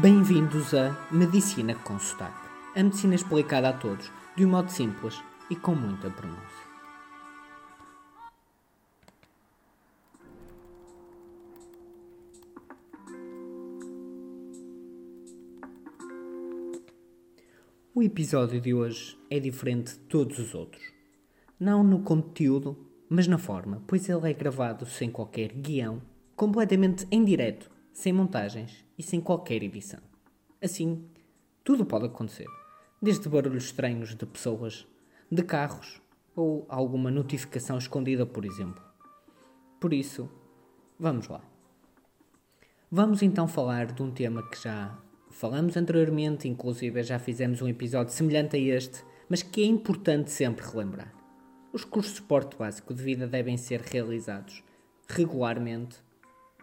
Bem-vindos a Medicina com Sotaque. A medicina explicada a todos, de um modo simples e com muita pronúncia. O episódio de hoje é diferente de todos os outros. Não no conteúdo, mas na forma, pois ele é gravado sem qualquer guião, completamente em direto, sem montagens e sem qualquer edição. Assim, tudo pode acontecer, desde barulhos estranhos de pessoas, de carros ou alguma notificação escondida, por exemplo. Por isso, vamos lá. Vamos então falar de um tema que já falamos anteriormente, inclusive já fizemos um episódio semelhante a este, mas que é importante sempre relembrar. Os cursos de suporte básico de vida devem ser realizados regularmente,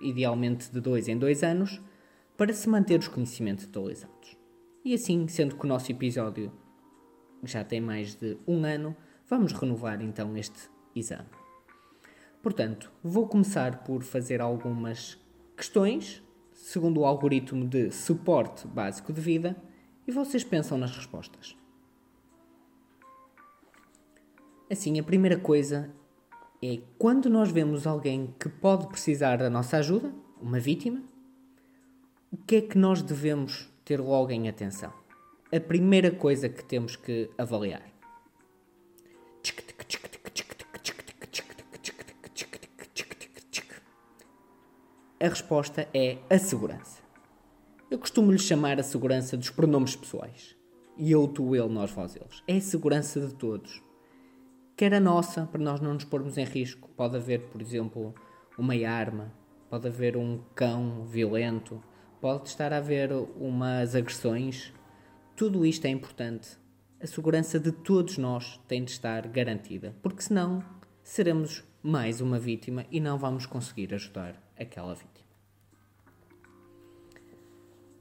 idealmente de dois em dois anos, para se manter os conhecimentos atualizados. E assim, sendo que o nosso episódio já tem mais de um ano, vamos renovar então este exame. Portanto, vou começar por fazer algumas questões segundo o algoritmo de suporte básico de vida e vocês pensam nas respostas. Assim, a primeira coisa é quando nós vemos alguém que pode precisar da nossa ajuda, uma vítima, o que é que nós devemos ter logo em atenção? A primeira coisa que temos que avaliar. A resposta é a segurança. Eu costumo lhe chamar a segurança dos pronomes pessoais. Eu, tu, ele, nós, vós, eles. É a segurança de todos. Quer a nossa, para nós não nos pormos em risco. Pode haver, por exemplo, uma arma, pode haver um cão violento, pode estar a haver umas agressões. Tudo isto é importante. A segurança de todos nós tem de estar garantida, porque senão seremos mais uma vítima e não vamos conseguir ajudar aquela vítima.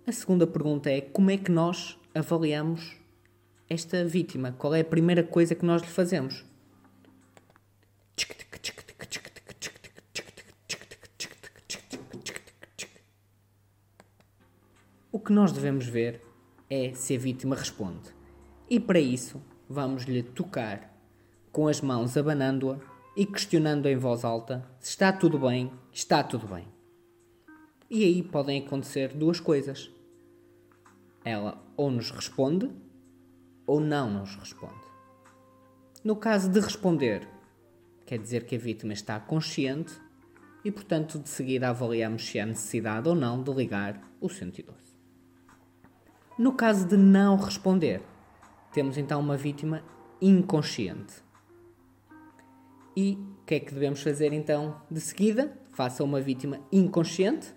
A segunda pergunta é como é que nós avaliamos esta vítima? Qual é a primeira coisa que nós lhe fazemos? O que nós devemos ver é se a vítima responde. E para isso, vamos lhe tocar com as mãos abanando-a e questionando em voz alta se está tudo bem, está tudo bem. E aí podem acontecer duas coisas ela ou nos responde ou não nos responde. No caso de responder, quer dizer que a vítima está consciente e, portanto, de seguida avaliamos se há necessidade ou não de ligar o 112. No caso de não responder, temos então uma vítima inconsciente. E o que é que devemos fazer então de seguida? Faça uma vítima inconsciente.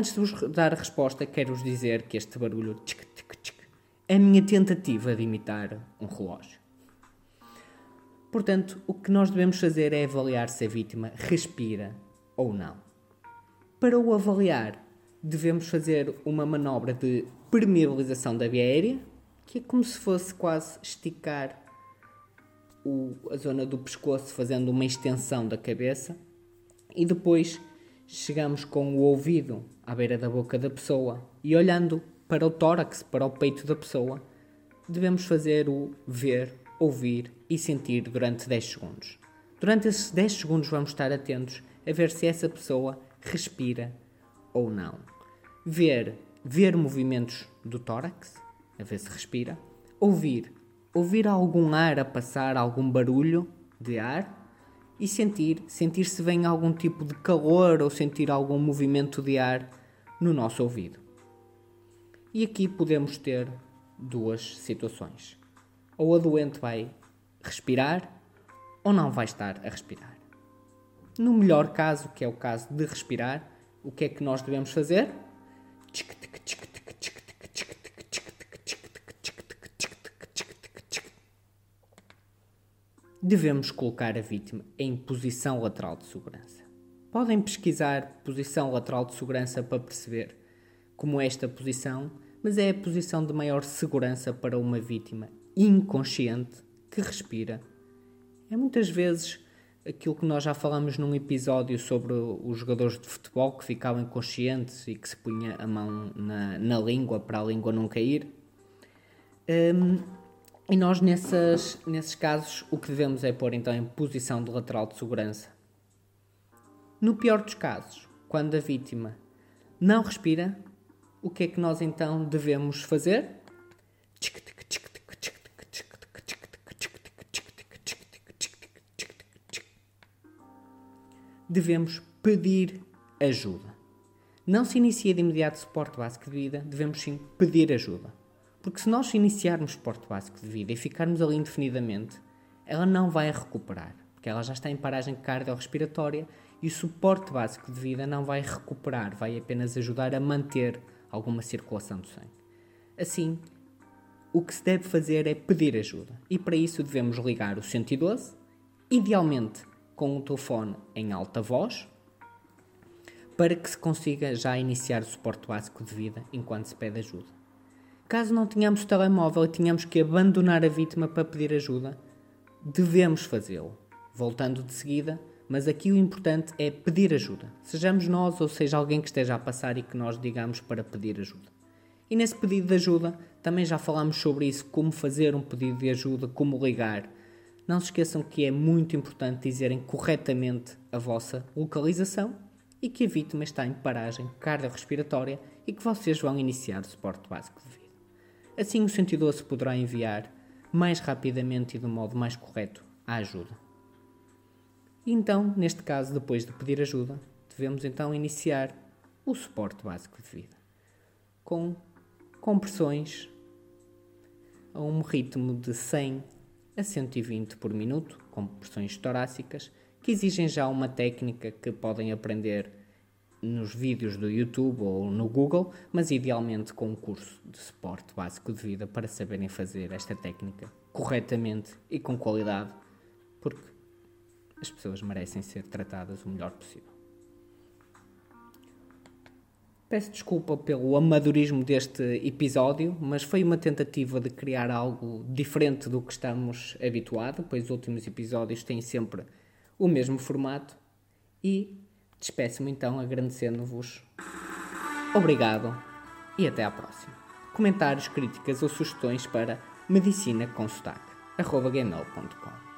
Antes de vos dar a resposta, quero-vos dizer que este barulho tchic, tchic, tchic, é a minha tentativa de imitar um relógio. Portanto, o que nós devemos fazer é avaliar se a vítima respira ou não. Para o avaliar, devemos fazer uma manobra de permeabilização da via aérea, que é como se fosse quase esticar o, a zona do pescoço, fazendo uma extensão da cabeça, e depois chegamos com o ouvido à beira da boca da pessoa e olhando para o tórax, para o peito da pessoa, devemos fazer o ver, ouvir e sentir durante 10 segundos. Durante esses 10 segundos vamos estar atentos a ver se essa pessoa respira ou não. Ver, ver movimentos do tórax, a ver se respira. Ouvir, ouvir algum ar a passar, algum barulho de ar e sentir, sentir se vem algum tipo de calor ou sentir algum movimento de ar no nosso ouvido. E aqui podemos ter duas situações. Ou a doente vai respirar ou não vai estar a respirar. No melhor caso, que é o caso de respirar, o que é que nós devemos fazer? Devemos colocar a vítima em posição lateral de segurança. Podem pesquisar posição lateral de segurança para perceber como é esta posição, mas é a posição de maior segurança para uma vítima inconsciente que respira, É muitas vezes aquilo que nós já falamos num episódio sobre os jogadores de futebol que ficavam inconscientes e que se punha a mão na, na língua para a língua não cair. Um, e nós, nessas, nesses casos, o que devemos é pôr então em posição de lateral de segurança. No pior dos casos, quando a vítima não respira, o que é que nós então devemos fazer? Devemos pedir ajuda. Não se inicia de imediato suporte básico de vida, devemos sim pedir ajuda. Porque se nós iniciarmos suporte básico de vida e ficarmos ali indefinidamente, ela não vai recuperar, porque ela já está em paragem cardiorrespiratória e o suporte básico de vida não vai recuperar, vai apenas ajudar a manter alguma circulação do sangue. Assim, o que se deve fazer é pedir ajuda e para isso devemos ligar o 112, idealmente com o telefone em alta voz, para que se consiga já iniciar o suporte básico de vida enquanto se pede ajuda. Caso não tenhamos telemóvel e tenhamos que abandonar a vítima para pedir ajuda, devemos fazê-lo, voltando de seguida, mas aqui o importante é pedir ajuda. Sejamos nós ou seja alguém que esteja a passar e que nós digamos para pedir ajuda. E nesse pedido de ajuda, também já falámos sobre isso, como fazer um pedido de ajuda, como ligar. Não se esqueçam que é muito importante dizerem corretamente a vossa localização e que a vítima está em paragem cardiorrespiratória e que vocês vão iniciar o suporte básico de vida. Assim, o 112 poderá enviar mais rapidamente e um modo mais correto a ajuda. Então, neste caso, depois de pedir ajuda, devemos então iniciar o suporte básico de vida com compressões a um ritmo de 100 a 120 por minuto, com pressões torácicas, que exigem já uma técnica que podem aprender nos vídeos do YouTube ou no Google, mas idealmente com um curso de suporte básico de vida para saberem fazer esta técnica corretamente e com qualidade, porque as pessoas merecem ser tratadas o melhor possível. Peço desculpa pelo amadorismo deste episódio, mas foi uma tentativa de criar algo diferente do que estamos habituados, pois os últimos episódios têm sempre o mesmo formato e Despeço-me então agradecendo-vos. Obrigado e até à próxima. Comentários, críticas ou sugestões para medicinaconsotaque.gmail.com